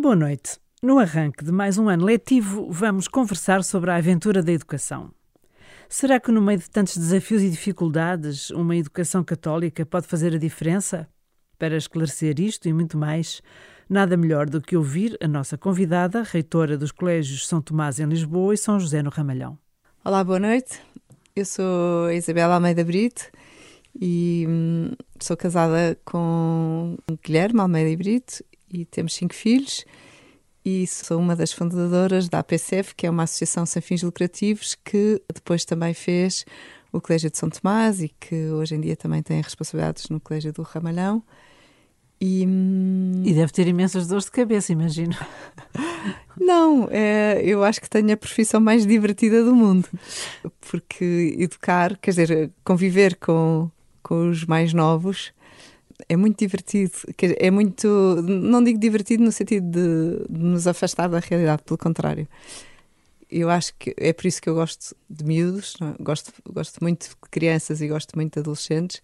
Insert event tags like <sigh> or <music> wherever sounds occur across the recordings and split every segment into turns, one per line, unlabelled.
Boa noite. No arranque de mais um ano letivo, vamos conversar sobre a aventura da educação. Será que, no meio de tantos desafios e dificuldades, uma educação católica pode fazer a diferença? Para esclarecer isto e muito mais, nada melhor do que ouvir a nossa convidada, reitora dos Colégios São Tomás em Lisboa e São José no Ramalhão.
Olá, boa noite. Eu sou Isabela Almeida Brito e hum, sou casada com Guilherme Almeida Brito e temos cinco filhos e sou uma das fundadoras da APCF, que é uma associação sem fins lucrativos que depois também fez o Colégio de São Tomás e que hoje em dia também tem responsabilidades no Colégio do Ramalhão.
E, hum, e deve ter imensas dores de cabeça, imagino. <laughs>
Não, é, eu acho que tenho a profissão mais divertida do mundo, porque educar, quer dizer, conviver com, com os mais novos é muito divertido. É muito. Não digo divertido no sentido de, de nos afastar da realidade, pelo contrário. Eu acho que é por isso que eu gosto de miúdos, é? gosto, gosto muito de crianças e gosto muito de adolescentes.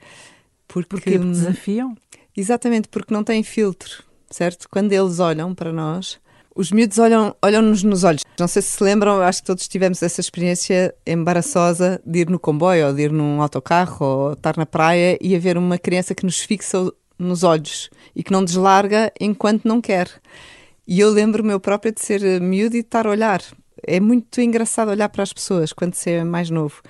Porque, porque desafiam?
Exatamente, porque não têm filtro, certo? Quando eles olham para nós, os miúdos olham, olham-nos nos olhos. Não sei se se lembram, acho que todos tivemos essa experiência embaraçosa de ir no comboio, ou de ir num autocarro, ou estar na praia e haver uma criança que nos fixa nos olhos e que não deslarga enquanto não quer. E eu lembro-me eu própria de ser miúdo e de estar a olhar. É muito engraçado olhar para as pessoas quando se é mais novo.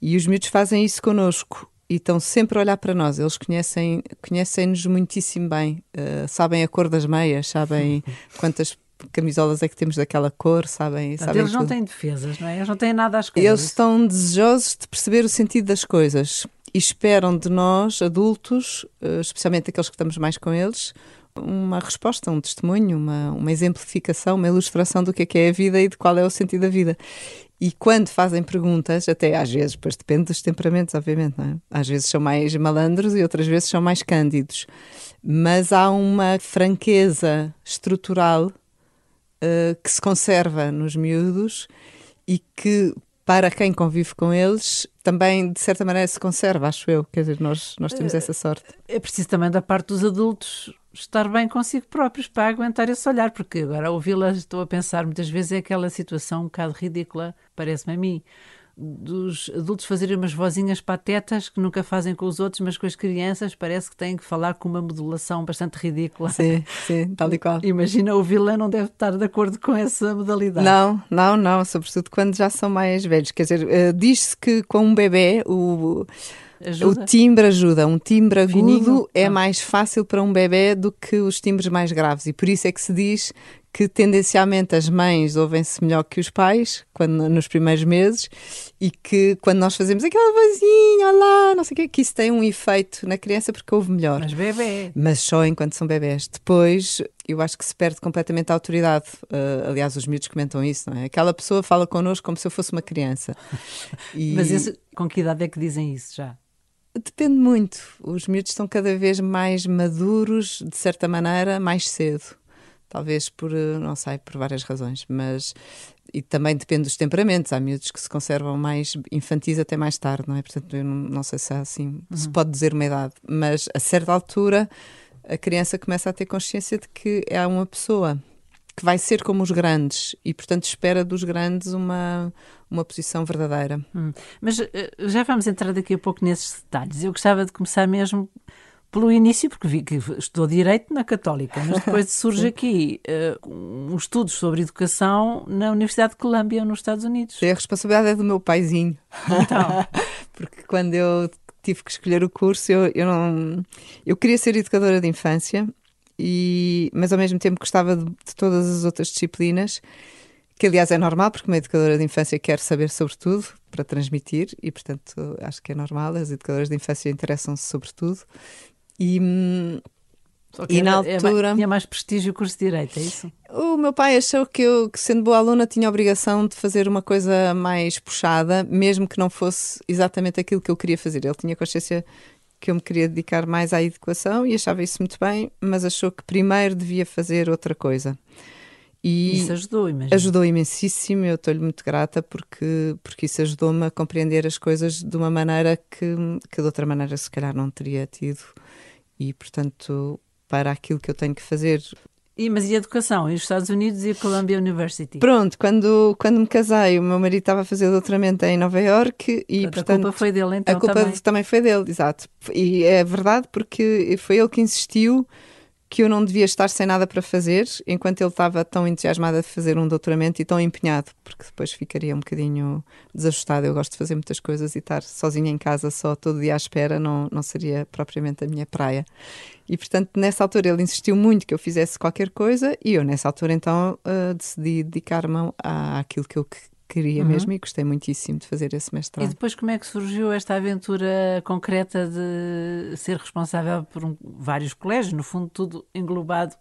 E os miúdos fazem isso connosco e estão sempre a olhar para nós. Eles conhecem conhecem-nos muitíssimo bem, uh, sabem a cor das meias, sabem <laughs> quantas camisolas é que temos daquela cor, sabem? sabem
eles não têm defesas, não é? Eles não têm nada às coisas.
Eles estão desejosos de perceber o sentido das coisas e esperam de nós, adultos, eh, especialmente aqueles que estamos mais com eles, uma resposta, um testemunho, uma, uma exemplificação, uma ilustração do que é que é a vida e de qual é o sentido da vida. E quando fazem perguntas, até às vezes, pois depende dos temperamentos, obviamente, não é? Às vezes são mais malandros e outras vezes são mais cândidos. Mas há uma franqueza estrutural uh, que se conserva nos miúdos e que para quem convive com eles, também de certa maneira se conserva, acho eu. Quer dizer, nós, nós temos essa sorte.
É preciso também da parte dos adultos estar bem consigo próprios para aguentar esse olhar, porque agora ouvi-la, estou a pensar, muitas vezes é aquela situação um bocado ridícula, parece-me a mim, dos adultos fazerem umas vozinhas patetas que nunca fazem com os outros, mas com as crianças parece que têm que falar com uma modulação bastante ridícula.
Sim, sim, tal e qual.
Imagina, o vilão não deve estar de acordo com essa modalidade.
Não, não, não, sobretudo quando já são mais velhos. Quer dizer, uh, diz-se que com um bebê o. Ajuda? O timbre ajuda. Um timbre agudo Fininho? é ah. mais fácil para um bebê do que os timbres mais graves. E por isso é que se diz que tendencialmente as mães ouvem-se melhor que os pais quando, nos primeiros meses e que quando nós fazemos aquela vozinha, olá, não sei o quê, que isso tem um efeito na criança porque ouve melhor.
Mas bebê.
Mas só enquanto são bebés. Depois, eu acho que se perde completamente a autoridade. Uh, aliás, os miúdos comentam isso, não é? Aquela pessoa fala connosco como se eu fosse uma criança. <laughs>
E... Mas esse, com que idade é que dizem isso já?
Depende muito. Os miúdos estão cada vez mais maduros, de certa maneira, mais cedo. Talvez por, eh, não sei, por várias razões, mas e também depende dos temperamentos. Há miúdos que se conservam mais infantis até mais tarde, não é? Portanto, eu não, não sei se há assim, uhum. se pode dizer uma idade, mas a certa altura a criança começa a ter consciência de que é uma pessoa que vai ser como os grandes e, portanto, espera dos grandes uma, uma posição verdadeira.
Hum. Mas uh, já vamos entrar daqui a pouco nesses detalhes. Eu gostava de começar mesmo pelo início, porque vi que estudou Direito na Católica, mas depois <laughs> surge aqui uh, um estudos sobre educação na Universidade de Colômbia, nos Estados Unidos.
A responsabilidade é do meu paizinho. Então. <laughs> porque quando eu tive que escolher o curso, eu, eu não. Eu queria ser educadora de infância, e, mas ao mesmo tempo gostava de, de todas as outras disciplinas que aliás é normal, porque uma educadora de infância quer saber sobre tudo para transmitir, e portanto acho que é normal, as educadoras de infância interessam-se sobre tudo, e,
e na é altura. É, tinha mais prestígio o curso de Direito, é isso?
O meu pai achou que eu, que sendo boa aluna, tinha a obrigação de fazer uma coisa mais puxada, mesmo que não fosse exatamente aquilo que eu queria fazer. Ele tinha consciência que eu me queria dedicar mais à educação e achava isso muito bem, mas achou que primeiro devia fazer outra coisa.
E isso ajudou, imagino.
Ajudou imensíssimo, eu estou-lhe muito grata porque, porque isso ajudou-me a compreender as coisas de uma maneira que, que de outra maneira se calhar não teria tido e, portanto, para aquilo que eu tenho que fazer,
E, mas e a educação? E os Estados Unidos e a Columbia University?
Pronto, quando, quando me casei, o meu marido estava a fazer doutoramento em Nova Iorque e,
portanto,
portanto,
a culpa foi dele, então,
a culpa
também.
também foi dele, exato. E é verdade porque foi ele que insistiu que eu não devia estar sem nada para fazer, enquanto ele estava tão entusiasmado a fazer um doutoramento e tão empenhado, porque depois ficaria um bocadinho desajustado. Eu gosto de fazer muitas coisas e estar sozinha em casa, só todo dia à espera, não, não seria propriamente a minha praia. E, portanto, nessa altura ele insistiu muito que eu fizesse qualquer coisa e eu, nessa altura, então, uh, decidi dedicar-me àquilo que eu queria uhum. mesmo e gostei muitíssimo de fazer esse mestrado.
E depois como é que surgiu esta aventura concreta de ser responsável por um, vários colégios, no fundo tudo englobado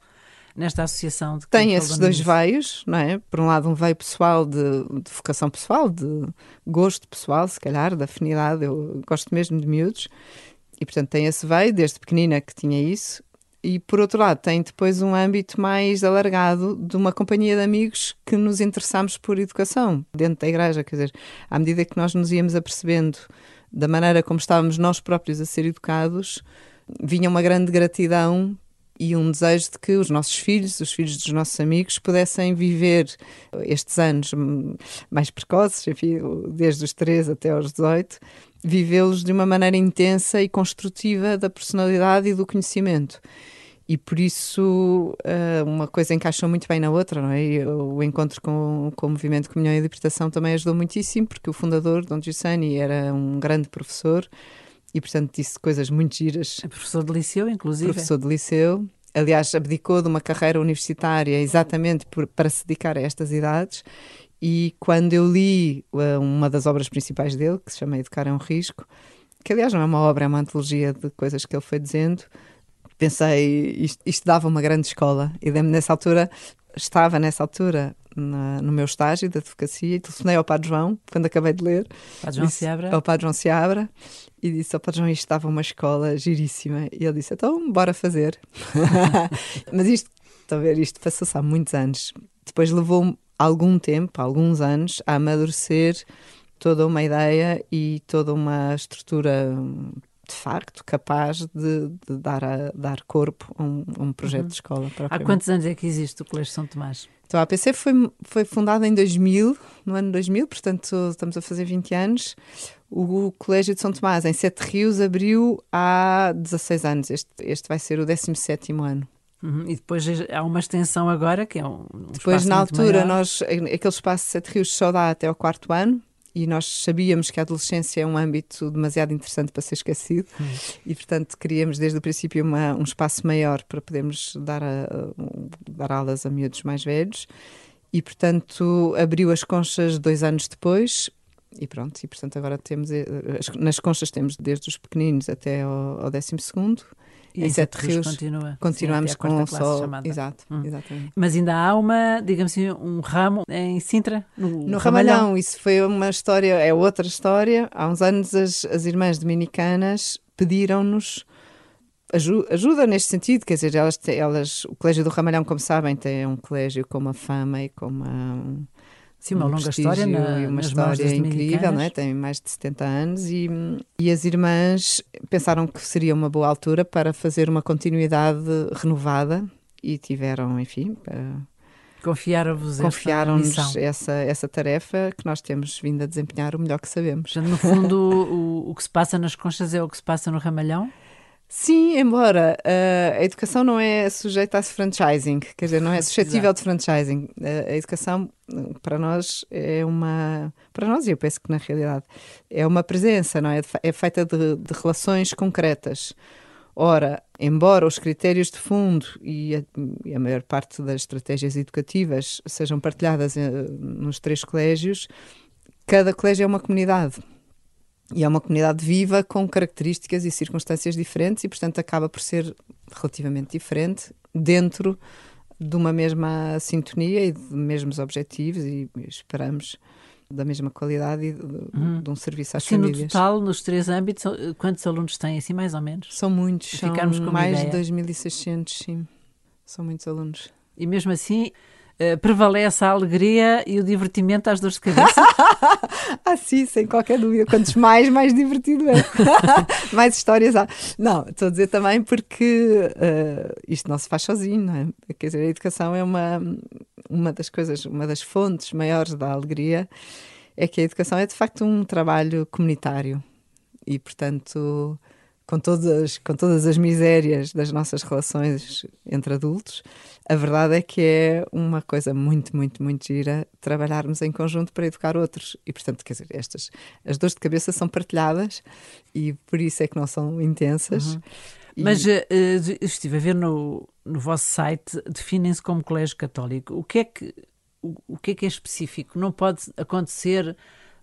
nesta associação? De
Tem esses dois veios, não é? Por um lado um veio pessoal de, de vocação pessoal, de gosto pessoal, se calhar, de afinidade, eu gosto mesmo de miúdos, e portanto tem esse veio, desde pequenina que tinha isso, e por outro lado tem depois um âmbito mais alargado de uma companhia de amigos que nos interessamos por educação dentro da igreja, quer dizer, à medida que nós nos íamos apercebendo da maneira como estávamos nós próprios a ser educados, vinha uma grande gratidão e um desejo de que os nossos filhos, os filhos dos nossos amigos, pudessem viver estes anos mais precoces, enfim, desde os 3 até aos 18, vivê-los de uma maneira intensa e construtiva da personalidade e do conhecimento. E por isso uh, uma coisa encaixou muito bem na outra, não é? E o encontro com, com o Movimento Comunhão e Libertação também ajudou muitíssimo, porque o fundador, Dom Giussani, era um grande professor e, portanto, disse coisas muito giras.
É professor de liceu, inclusive.
Professor de liceu. Aliás, abdicou de uma carreira universitária exatamente por, para se dedicar a estas idades e quando eu li uh, uma das obras principais dele, que se chama Educar é um Risco, que aliás não é uma obra, é uma antologia de coisas que ele foi dizendo, pensei, isto, isto dava uma grande escola. E nessa altura, estava nessa altura na, no meu estágio de advocacia e telefonei ao Padre João, quando acabei de ler.
Padre João Seabra.
Ao Padre João Seabra. E disse ao Padre João, isto estava uma escola giríssima. E ele disse, então, bora fazer. <laughs> Mas isto, estão a ver, isto passou-se há muitos anos. Depois levou algum tempo, alguns anos, a amadurecer toda uma ideia e toda uma estrutura de facto capaz de, de dar, a, dar corpo a um, um projeto uhum. de escola.
Há quantos anos é que existe o Colégio São Tomás?
Então, a APC foi, foi fundada em 2000, no ano 2000, portanto estamos a fazer 20 anos. O Colégio de São Tomás, em Sete Rios, abriu há 16 anos. Este, este vai ser o 17 ano.
Uhum. E depois há uma extensão agora, que é um, um
Depois, na altura,
maior.
nós, aquele espaço de Sete Rios só dá até ao quarto ano, e nós sabíamos que a adolescência é um âmbito demasiado interessante para ser esquecido hum. e portanto queríamos desde o princípio uma, um espaço maior para podermos dar, a, dar aulas a miúdos mais velhos e portanto abriu as conchas dois anos depois e pronto, e portanto agora temos eh, nas conchas temos desde os pequeninos até ao, ao décimo segundo
e em Sete Rios, continua.
continuamos
Sim,
com só.
Chamada.
Exato, hum. exatamente.
Mas ainda há uma, digamos assim, um ramo em Sintra?
No, no Ramalhão. Ramalhão. Isso foi uma história, é outra história. Há uns anos as, as irmãs dominicanas pediram-nos ajuda neste sentido, quer dizer, elas, elas, o Colégio do Ramalhão, como sabem, tem um colégio com uma fama e com uma
Sim, uma um longa história na,
e uma história incrível, não é? tem mais de 70 anos e, e as irmãs pensaram que seria uma boa altura para fazer uma continuidade renovada e tiveram, enfim,
Confiaram-vos
Confiaram-nos essa, essa tarefa que nós temos vindo a desempenhar o melhor que sabemos.
No fundo, o, o que se passa nas conchas é o que se passa no Ramalhão?
Sim, embora uh, a educação não é sujeita a franchising, quer dizer, não é <laughs> suscetível de franchising. Uh, a educação, para nós, é uma. Para nós, e eu penso que na realidade, é uma presença, não é? É feita de, de relações concretas. Ora, embora os critérios de fundo e a, e a, maior parte das estratégias educativas sejam partilhadas uh, nos três colégios, cada colégio é uma comunidade. E é uma comunidade viva com características e circunstâncias diferentes e, portanto, acaba por ser relativamente diferente dentro de uma mesma sintonia e de mesmos objetivos e esperamos da mesma qualidade e de, uhum. de um serviço às
assim,
famílias.
no total, nos três âmbitos, quantos alunos têm, assim, mais ou menos?
São muitos, são mais de 2.600, sim. São muitos alunos.
E mesmo assim, Uh, prevalece a alegria e o divertimento às dores de cabeça? <laughs>
ah, sim, sem qualquer dúvida. Quantos mais, mais divertido é. <laughs> mais histórias há. Não, estou a dizer também porque uh, isto não se faz sozinho, não é? Quer dizer, a educação é uma, uma das coisas, uma das fontes maiores da alegria, é que a educação é de facto um trabalho comunitário e, portanto, com todas, com todas as misérias das nossas relações entre adultos, a verdade é que é uma coisa muito, muito, muito gira trabalharmos em conjunto para educar outros. E, portanto, quer dizer, estas, as dores de cabeça são partilhadas e por isso é que não são intensas.
Uhum. E... Mas uh, estive a ver no, no vosso site, definem-se como colégio católico. O que é que, o, o que é que é específico? Não pode acontecer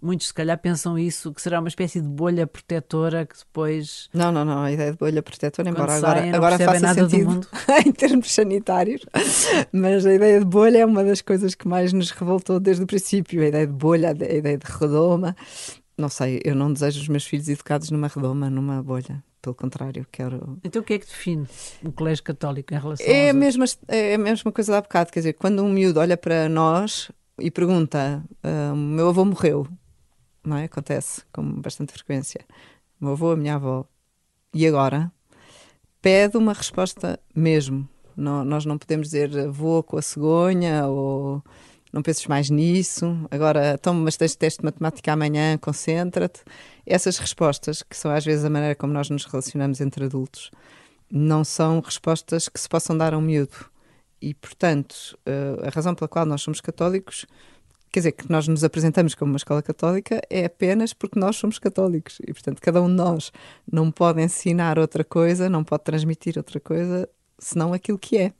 Muitos, se calhar, pensam isso, que será uma espécie de bolha protetora que depois.
Não, não, não. A ideia de bolha protetora, embora saem, agora, agora faça sentido <laughs> em termos sanitários, mas a ideia de bolha é uma das coisas que mais nos revoltou desde o princípio. A ideia de bolha, a ideia de redoma. Não sei, eu não desejo os meus filhos educados numa redoma, numa bolha. Pelo contrário, quero.
Então o que é que define o colégio católico em relação
é a mesma É a mesma coisa da bocado, quer dizer, quando um miúdo olha para nós e pergunta: ah, o meu avô morreu, não é? Acontece com bastante frequência. O meu avô, a minha avó. E agora? Pede uma resposta mesmo. Não, nós não podemos dizer vou com a cegonha ou não penses mais nisso. Agora, toma mas tens teste de matemática amanhã, concentra-te. Essas respostas, que são às vezes a maneira como nós nos relacionamos entre adultos, não são respostas que se possam dar a um miúdo. E, portanto, eh, a razão pela qual nós somos católicos quer dizer, que nós nos apresentamos como uma escola católica é apenas porque nós somos católicos e, portanto, cada um de nós não pode ensinar outra coisa, não pode transmitir outra coisa senão aquilo que é.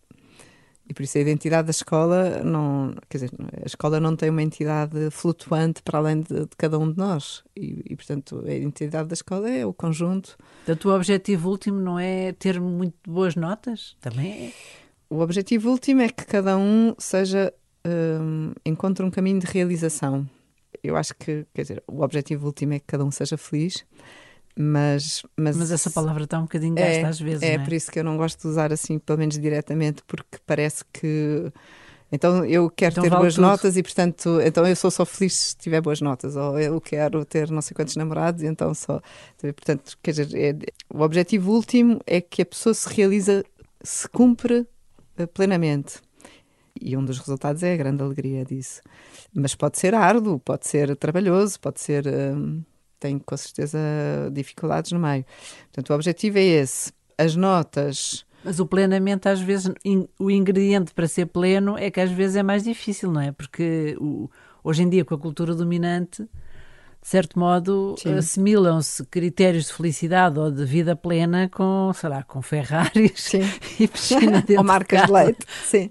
E por isso a identidade da escola não, quer dizer, a escola não tem uma entidade flutuante para além de, de cada um de nós. E, e, portanto, a identidade da escola é o conjunto.
Portanto, o objetivo último não é ter muito boas notas? Também é.
O objetivo último é que cada um seja um, encontra um caminho de realização. Eu acho que, quer dizer, o objetivo último é que cada um seja feliz, mas.
Mas, mas essa palavra está um bocadinho gasta é, às vezes.
É,
é,
por isso que eu não gosto de usar assim, pelo menos diretamente, porque parece que. Então eu quero então ter vale boas tudo. notas e, portanto, então eu sou só feliz se tiver boas notas, ou eu quero ter não sei quantos namorados, e então só. Portanto, quer dizer, é, o objetivo último é que a pessoa se realiza, se cumpre eh, plenamente. E um dos resultados é a grande alegria disso. Mas pode ser árduo, pode ser trabalhoso, pode ser. Hum, tem com certeza dificuldades no meio. Portanto, o objetivo é esse. As notas.
Mas o plenamente, às vezes, in, o ingrediente para ser pleno é que às vezes é mais difícil, não é? Porque o, hoje em dia, com a cultura dominante, de certo modo, assimilam-se critérios de felicidade ou de vida plena com, sei lá, com Ferraris sim. <laughs> e piscina dentro
Ou marcas de, de leite. Sim.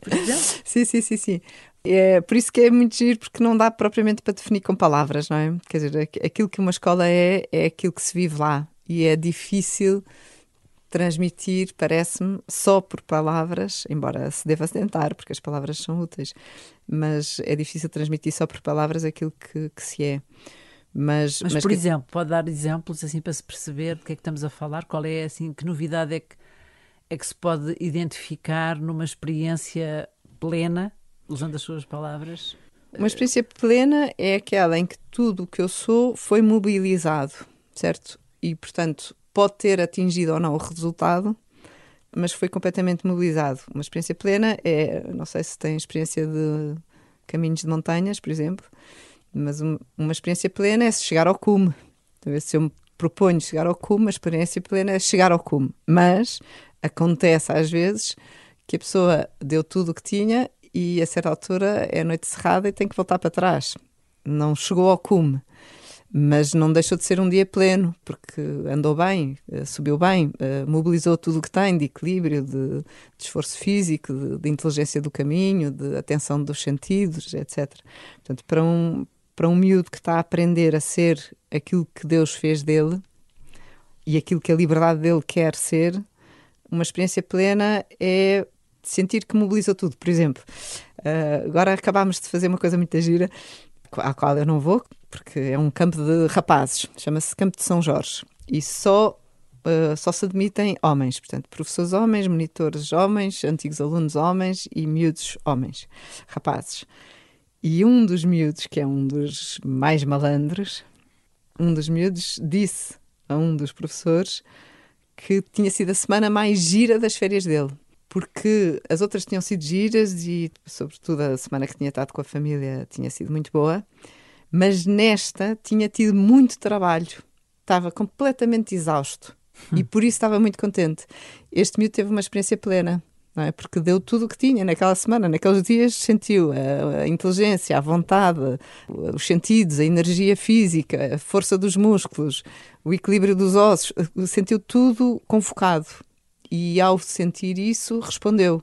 sim, sim, sim, sim. É por isso que é muito giro, porque não dá propriamente para definir com palavras, não é? Quer dizer, aquilo que uma escola é, é aquilo que se vive lá. E é difícil transmitir, parece-me, só por palavras, embora se deva tentar, porque as palavras são úteis, mas é difícil transmitir só por palavras aquilo que, que se é. Mas,
mas, mas por que... exemplo, pode dar exemplos assim para se perceber do que é que estamos a falar? Qual é assim, que novidade é que, é que se pode identificar numa experiência plena, usando as suas palavras?
Uma experiência plena é aquela em que tudo o que eu sou foi mobilizado, certo? E, portanto, pode ter atingido ou não o resultado, mas foi completamente mobilizado. Uma experiência plena é, não sei se tem experiência de caminhos de montanhas, por exemplo, mas um, uma experiência plena é chegar ao cume. Então, se eu me proponho chegar ao cume, a experiência plena é chegar ao cume. Mas acontece às vezes que a pessoa deu tudo o que tinha e a certa altura é noite cerrada e tem que voltar para trás. Não chegou ao cume, mas não deixou de ser um dia pleno, porque andou bem, eh, subiu bem, eh, mobilizou tudo o que tem de equilíbrio, de, de esforço físico, de, de, inteligência do caminho, de atenção dos sentidos, etc. Portanto, para um, para um miúdo que está a aprender a ser aquilo que Deus fez dele e aquilo que a liberdade dele quer ser, uma experiência plena é sentir que mobiliza tudo. Por exemplo, uh, agora acabámos de fazer uma coisa muito gira, à qual eu não vou, porque é um campo de rapazes, chama-se Campo de São Jorge. E só uh, só se admitem homens, portanto, professores homens, monitores homens, antigos alunos homens e miúdos homens, rapazes. E um dos miúdos, que é um dos mais malandros, um dos miúdos disse a um dos professores que tinha sido a semana mais gira das férias dele. Porque as outras tinham sido giras e, sobretudo, a semana que tinha estado com a família tinha sido muito boa. Mas nesta tinha tido muito trabalho. Estava completamente exausto. <laughs> E por isso estava muito contente. Este miúdo teve uma experiência plena não é? Porque deu tudo o que tinha naquela semana, naqueles dias sentiu a, a, inteligência, a vontade, os sentidos, a energia física, a força dos músculos, o equilíbrio dos ossos, sentiu tudo convocado. E ao sentir isso, respondeu.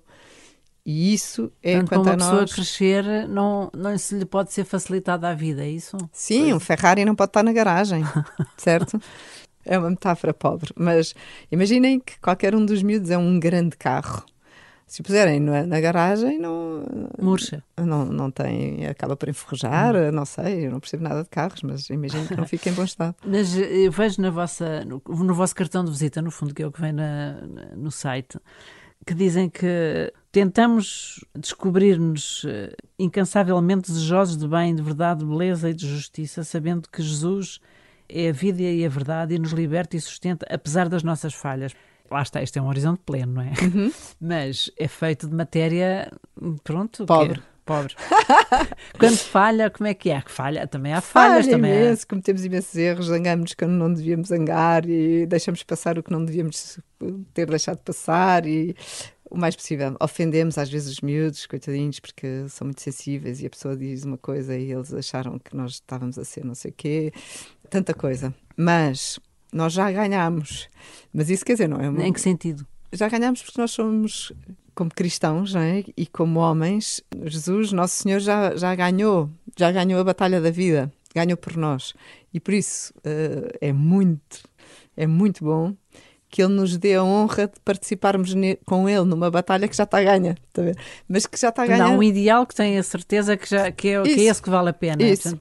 E isso é
Portanto,
quanto
uma
a
pessoa
nós.
crescer, não, não se lhe pode ser facilitada a vida, é isso?
Sim, um Ferrari não pode estar na garagem, <laughs> certo? É uma metáfora pobre, mas imaginem que qualquer um dos miúdos é um grande carro se puserem na, na garagem, não.
Murcha.
Não, não tem. Acaba por enferrujar, hum. não sei, eu não percebo nada de carros, mas imagino que não fique em bom estado. <laughs>
Mas eu vejo na vossa, no, no, vosso cartão de visita, no fundo, que é o que vem na, no site, que dizem que tentamos descobrir-nos eh, incansavelmente desejosos de bem, de verdade, de beleza e de justiça, sabendo que Jesus é a vida e a verdade e nos liberta e sustenta, apesar das nossas falhas lá está, este é um horizonte pleno, não é? Uhum. <laughs> Mas é feito de matéria, pronto,
pobre.
Pobre. <laughs> quando falha, como é que é? Que falha? Também há falhas.
Falha
também
imenso, há... cometemos imensos erros, zangamos quando não devíamos zangar e deixamos passar o que não devíamos ter deixado passar e o mais possível. Ofendemos às vezes os miúdos, coitadinhos, porque são muito sensíveis e a pessoa diz uma coisa e eles acharam que nós estávamos a ser não sei o quê. Tanta coisa. Mas nós já ganhamos. Mas isso quer dizer, não é?
Uma... Em que sentido?
Já ganhamos porque nós somos, como cristãos é? e como homens, Jesus, Nosso Senhor, já, já ganhou, já ganhou a batalha da vida, ganhou por nós. E por isso uh, é muito, é muito bom que ele nos dê a honra de participarmos com ele numa batalha que já está ganha, tá mas que já está a ganhar.
Não, um ideal que tem a certeza que, já, que, é, que é esse que vale a pena.
Isso.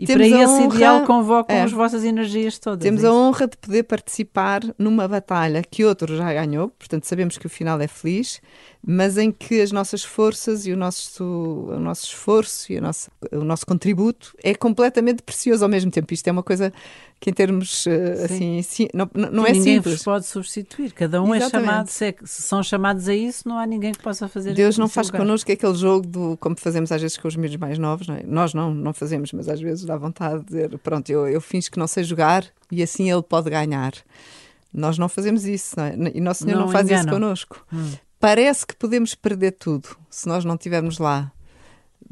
E Temos para esse honra, ideal convocam é, as vossas energias todas.
Temos
é
a honra de poder participar numa batalha que outro já ganhou, portanto sabemos que o final é feliz, mas em que as nossas forças e o nosso, o nosso esforço e o nosso, o nosso contributo é completamente precioso ao mesmo tempo. Isto é uma coisa que em termos uh, assim, sim, não, não é
ninguém
simples.
Ninguém pode substituir, cada um Exatamente. é chamado, se, é, se, são chamados a isso, não há ninguém que possa fazer
Deus não faz lugar. connosco aquele jogo do, como fazemos às vezes com os miúdos mais novos, não é? nós não, não fazemos, mas às vezes dá vontade de dizer, pronto, eu, eu finjo que não sei jogar e assim ele pode ganhar. Nós não fazemos isso, não é? E Nosso Senhor não, não faz isso connosco. Hum. Parece que podemos perder tudo se nós não estivermos lá.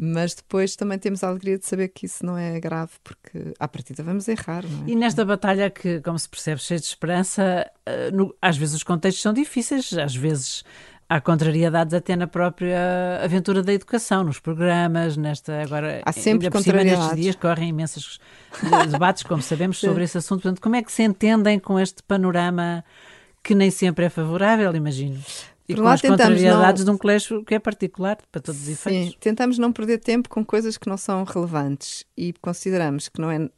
Mas depois também temos a alegria de saber que isso não é grave, porque à partida vamos errar. É?
E nesta batalha que, como se percebe, cheia de esperança, no, às vezes os contextos são difíceis, às vezes há contrariedades até na própria aventura da educação, nos programas, nesta agora
há sempre
ainda cima nestes dias correm imensos <laughs> debates, como sabemos, sobre esse assunto. Portanto, como é que se entendem com este panorama que nem sempre é favorável, imagino? E Por com as contrariedades não... de um colégio que é particular para todos os efeitos.
Sim, tentamos não perder tempo com coisas que não são relevantes e consideramos que não é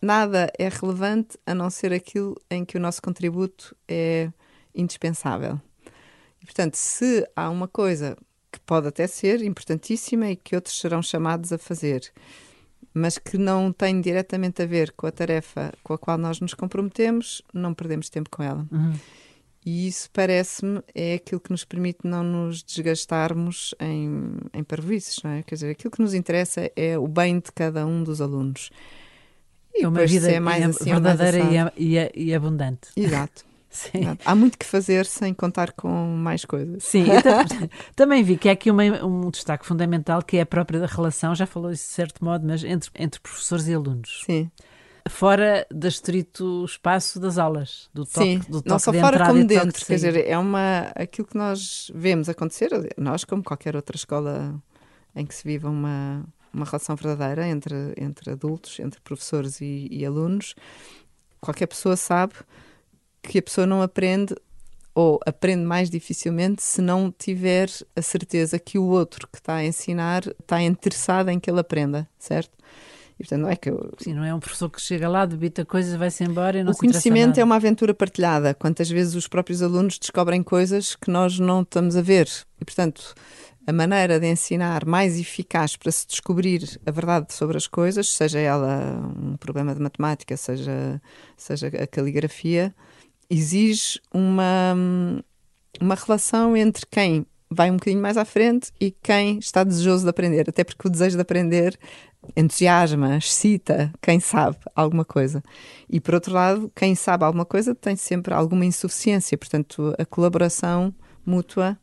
nada é relevante a não ser aquilo em que o nosso contributo é indispensável. E, portanto, se há uma coisa que pode até ser importantíssima e que outros serão chamados a fazer, mas que não tem diretamente a ver com a tarefa com a qual nós nos comprometemos, não perdemos tempo com ela. Uhum. E isso parece-me é aquilo que nos permite não nos desgastarmos em, em parvoices, não é? Quer dizer, aquilo que nos interessa é o bem de cada um dos alunos.
E é uma vida é mais, assim, verdadeira e, e, e, abundante.
Exato. Sim. Há muito que fazer sem contar com mais coisas.
Sim, <laughs> também vi que há aqui uma, um destaque fundamental que é a própria relação, já falou isso de certo modo, mas entre, entre professores e alunos.
Sim
fora do estrito espaço das aulas, do toque,
Sim,
do toque
não só
de
fora como
de
dentro, quer dizer, é uma, aquilo que nós vemos acontecer, nós como qualquer outra escola em que se viva uma, uma relação verdadeira entre, entre adultos, entre professores e, e alunos, qualquer pessoa sabe que a pessoa não aprende ou aprende mais dificilmente se não tiver a certeza que o outro que está a ensinar está interessado em que ele aprenda, certo? E, portanto, não é que eu...
Sim, não é um professor que chega lá, debita coisas, vai-se embora e não
O conhecimento é uma aventura partilhada. Quantas vezes os próprios alunos descobrem coisas que nós não estamos a ver. E, portanto, a maneira de ensinar mais eficaz para se descobrir a verdade sobre as coisas, seja ela um problema de matemática, seja, seja a caligrafia, exige uma, uma relação entre quem vai um bocadinho mais à frente e quem está desejoso de aprender. Até porque o desejo de aprender entusiasma, excita quem sabe alguma coisa. E por outro lado, quem sabe alguma coisa tem sempre alguma insuficiência. Portanto, a colaboração mútua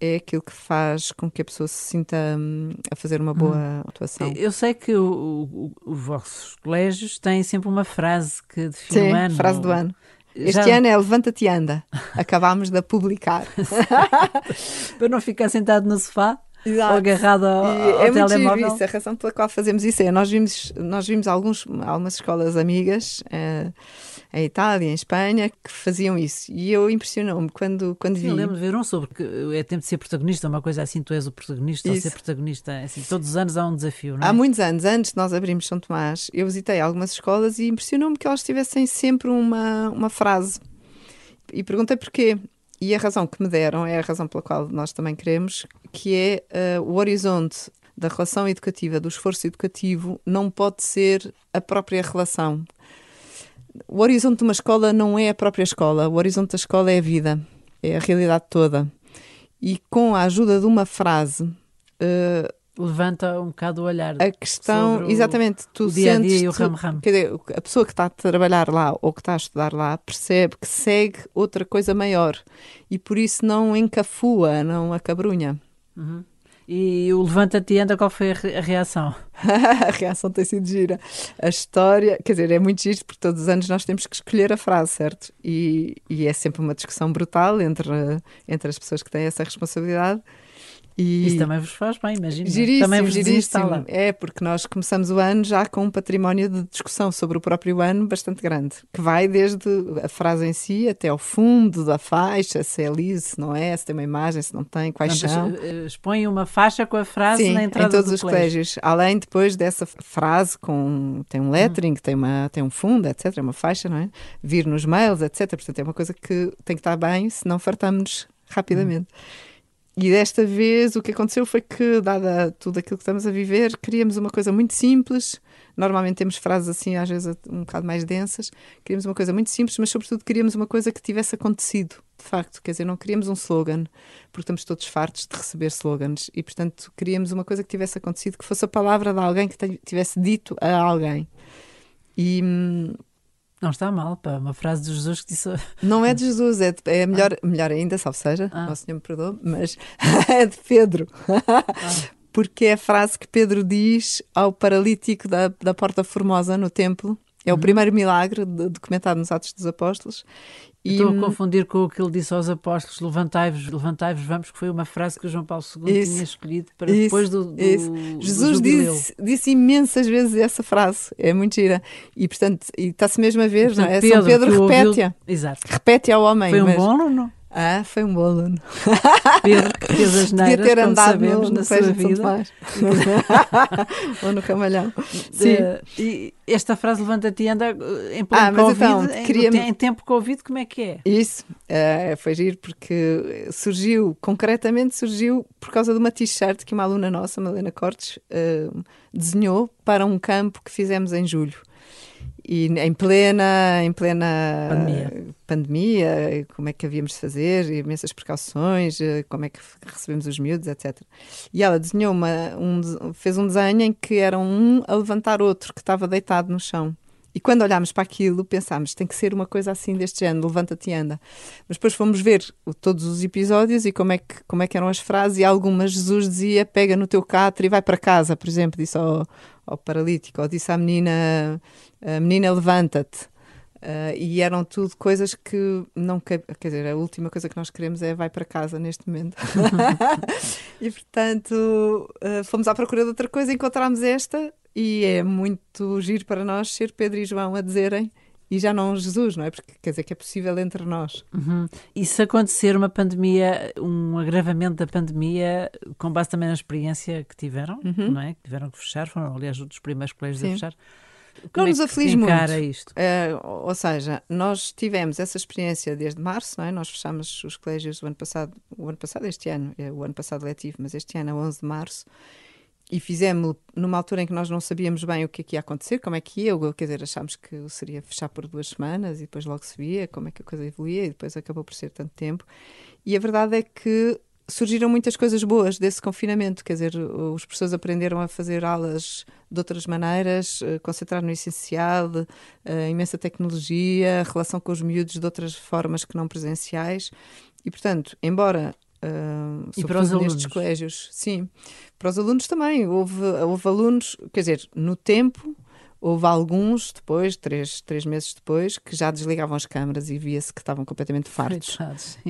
é aquilo que faz com que a pessoa se sinta hum, a fazer uma boa atuação.
Eu sei que os vossos colégios têm sempre uma frase que define
Sim,
o ano.
frase do ano. Este
Já-
ano é Levanta-te e anda. Acabámos de a publicar. <laughs>
Para não ficar sentado no sofá ou
Exato.
agarrado ao, ao
é
telemóvel.
isso. A razão pela qual fazemos isso é nós vimos, nós vimos alguns, algumas escolas amigas eh, em Itália, em Espanha, que faziam isso. E eu impressionou-me quando, quando
Sim,
vi.
eu lembro de ver um sobre que é tempo de ser protagonista, uma coisa assim, tu és o protagonista ou
Isso.
ser protagonista. Assim, todos os anos há um desafio, não é?
Há muitos anos, antes de nós abrirmos São Tomás, eu visitei algumas escolas e impressionou-me que elas tivessem sempre uma, uma frase. E perguntei porquê. E a razão que me deram é a razão pela qual nós também queremos, que é eh, o horizonte da relação educativa, do esforço educativo, não pode ser a própria relação. O horizonte de uma escola não é a própria escola, o horizonte da escola é a vida, é a realidade toda. E com a ajuda de uma frase, eh,
Levanta um bocado o olhar.
a questão, exatamente, tu
dia
sentes,
e o ramo-ramo.
quer dizer, a pessoa que está a trabalhar lá ou que está a estudar lá percebe que segue outra coisa maior e por isso não encafua, não acabrunha.
Uhum. E o levanta-te e anda, qual foi a reação? <laughs>
a reação tem sido gira. A história, quer dizer, é muito giro porque todos os anos nós temos que escolher a frase, certo? E, e é sempre uma discussão brutal entre, entre as pessoas que têm essa responsabilidade. E
Isso também vos faz bem, imagina.
Giríssimo,
também vos desinstala.
É, porque nós começamos o ano já com um património de discussão sobre o próprio ano bastante grande, que vai desde a frase em si até ao fundo da faixa, se é liso, se não é, se tem uma imagem, se não tem, quais
Portanto,
são.
eh, expõe uma faixa com a frase
Sim,
na
em
entrada
todos
do
os
colégio.
colégios. Além depois dessa frase com tem um lettering, tem, uma, tem um fundo, etc. É uma faixa, não é? Vir nos mails, etc. Portanto, é uma coisa que tem que estar bem, senão fartamos rapidamente. E desta vez o que aconteceu foi que, dada tudo aquilo que estamos a viver, queríamos uma coisa muito simples. Normalmente temos frases assim, às vezes um bocado mais densas. Queríamos uma coisa muito simples, mas sobretudo queríamos uma coisa que tivesse acontecido, de facto. Quer dizer, não queríamos um slogan, porque estamos todos fartos de receber slogans. E, portanto, queríamos uma coisa que tivesse acontecido, que fosse a palavra de alguém que tivesse dito a alguém. E hum,
Não está mal, pá. Uma frase de Jesus que disse.
não é de Jesus, é, de- é melhor, melhor ainda, salve seja,
Ah.
o Senhor me perdoe, mas <laughs> é de Pedro. Porque é a frase que Pedro diz ao paralítico da, da Porta Formosa no templo. É o
Uhum.
primeiro milagre de- documentado nos Atos dos Apóstolos. E,
Estou a confundir com o que ele disse aos apóstolos: levantai-vos, levantai-vos, vamos, que foi uma frase que o João Paulo II
Isso,
tinha escolhido para
isso,
depois do, do,
isso.
do
Jesus
jubileu.
disse, disse imensas vezes essa frase. É muito gira. E, portanto, e está-se mesmo a ver,
Portanto,
não é? São Pedro
o ouviu-
repete-a.
Exato.
Repete ao homem.
Foi um
mas-
bom aluno.
Ah, foi um bom aluno.
Pedro, que fez as neiras,
ter
como
andado
sabemos,
no,
na sua vida. <laughs>
Ou no Ramalhão. Sim.
Eh, e esta frase levanta-te e anda eh, em pleno
Ah, mas
Covid,
então,
em-
queria-me-
em tempo Covid, como é que é?
Isso, eh, foi giro porque surgiu, concretamente surgiu por causa de uma t-shirt que uma aluna nossa, Malena Cortes, eh, desenhou para um campo que fizemos em julho. E em plena, em plena
Pandemia.
pandemia, como é que havíamos de fazer, imensas precauções, eh, como é que recebemos os miúdos, etc. E ela desenhou uma, um, fez um desenho em que era um a levantar outro que estava deitado no chão. E quando olhámos para aquilo, pensámos, tem que ser uma coisa assim deste género, levanta-te e anda. Mas depois fomos ver todos os episódios e como é, que, como é que eram as frases, e algumas Jesus dizia, pega no teu catre e vai para casa, por exemplo, disse ao, ao paralítico, ou disse à menina, a menina levanta-te. Ah, e eram tudo coisas que não quer dizer, a última coisa que nós queremos é vai para casa neste momento. <laughs> <laughs> e portanto, ah, fomos à procura de outra coisa, encontramos esta e é muito giro para nós ser Pedro e João a dizerem e já não Jesus, não é? Porque quer dizer que é possível entre nós.
Uhum. E se acontecer uma pandemia, um agravamento da pandemia, com base também na experiência que tiveram, uhum. não é? Que tiveram que fechar, foram aliás um dos primeiros colégios Sim. a fechar.
Como não é nos aflige muito.
Isto?
Uh, ou seja, nós tivemos essa experiência desde março, não é? Nós fechamos os colégios o ano passado, o ano passado, este ano, é o ano passado letivo, mas este ano, a 11 de março, e fizemos numa altura em que nós não sabíamos bem o que, é que ia acontecer, como é que ia, quer dizer, achámos que seria fechar por duas semanas e depois logo se via como é que a coisa evoluía e depois acabou por ser tanto tempo. E a verdade é que surgiram muitas coisas boas desse confinamento, quer dizer, os professores aprenderam a fazer aulas de outras maneiras, eh, concentrar no essencial, a imensa tecnologia, relação com os miúdos de outras formas que não presenciais. E, portanto, embora Uh,
e para os alunos?
nestes colégios. Sim, para os alunos também. Houve, houve alunos, quer dizer, no tempo, houve alguns depois, três, três meses depois, que já desligavam as câmaras e via-se que estavam completamente fartos.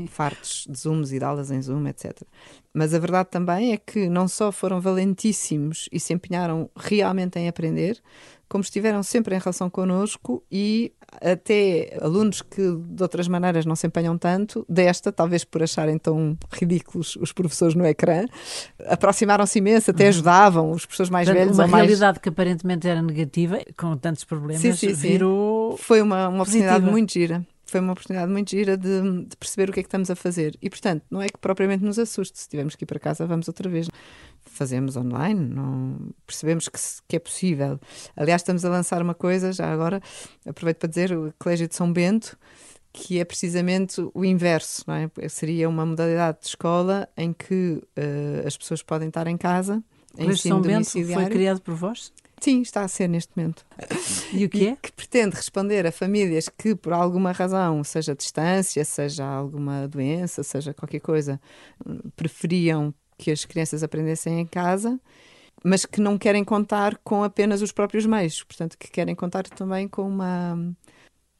fartos de Zooms e de aulas em Zoom, etc. Mas a verdade também é que não só foram valentíssimos e se empenharam realmente em aprender, como estiveram sempre em relação connosco e até alunos que de outras maneiras não se empenham tanto, desta, talvez por acharem tão ridículos os professores no ecrã, aproximaram-se imenso, até uhum. ajudavam os professores mais
Portanto,
velhos.
Uma
mais...
realidade que aparentemente era negativa, com tantos problemas, sim, sim, virou.
Sim. Foi uma, uma oportunidade muito gira foi uma oportunidade muito gira de, de, perceber o que é que estamos a fazer. E, portanto, não é que propriamente nos assuste. Se tivermos que ir para casa, vamos outra vez fazemos online, não percebemos que, que, é possível. Aliás, estamos a lançar uma coisa, já agora, aproveito para dizer, o Colégio de São Bento, que é precisamente o inverso, é? Seria uma modalidade de escola em que uh, as pessoas podem estar em casa,
em Colégio São Bento foi criado por vós?
Sim, está a ser neste momento.
E o que é?
Que pretende responder a famílias que, por alguma razão, seja distância, seja alguma doença, seja qualquer coisa, preferiam que as crianças aprendessem em casa, mas que não querem contar com apenas os próprios meios, portanto, que querem contar também com uma,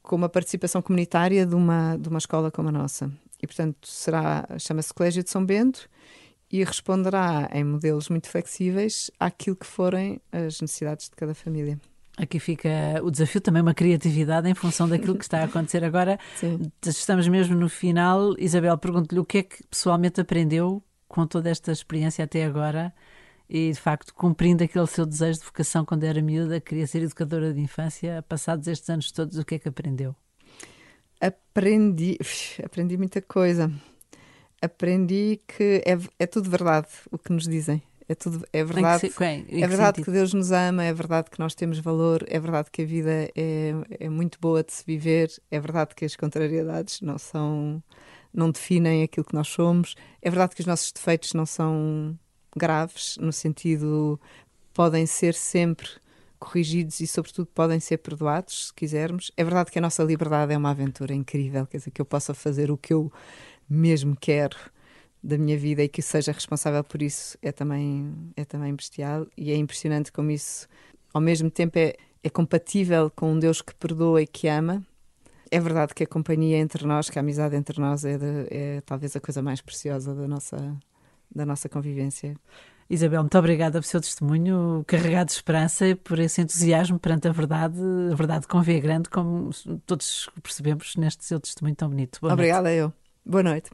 com uma participação comunitária de uma, de uma escola como a nossa. E, portanto, será, chama-se Colégio de São Bento e responderá em modelos muito flexíveis àquilo que forem as necessidades de cada família.
Aqui fica o desafio, também uma criatividade em função daquilo que está a acontecer agora. <laughs> Sim. Estamos mesmo no final. Isabel, pergunto-lhe o que é que pessoalmente aprendeu com toda esta experiência até agora e, de facto, cumprindo aquele seu desejo de vocação quando era miúda, queria ser educadora de infância, passados estes anos todos, o que é que aprendeu?
Aprendi, <laughs> aprendi muita coisa. Aprendi que é, é tudo verdade o que nos dizem. É tudo é verdade.
Que, é,
é verdade sentido? que Deus nos ama, é verdade que nós temos valor, é verdade que a vida é, é muito boa de se viver, é verdade que as contrariedades não são não definem aquilo que nós somos. É verdade que os nossos defeitos não são graves, no sentido podem ser sempre corrigidos e, sobretudo, podem ser perdoados, se quisermos. É verdade que a nossa liberdade é uma aventura incrível, quer dizer, que eu possa fazer o que eu mesmo quero da minha vida e que seja responsável por isso é também, é também bestial e é impressionante como isso, ao mesmo tempo, é, é compatível com um Deus que perdoa e que ama é verdade que a companhia entre nós, que a amizade entre nós é, de, é talvez a coisa mais preciosa da nossa, da nossa convivência.
Isabel, muito obrigada pelo seu testemunho carregado de esperança e por esse entusiasmo perante a verdade, a verdade com V grande, como todos percebemos neste seu testemunho tão bonito.
Boa obrigada, noite. eu. Boa noite.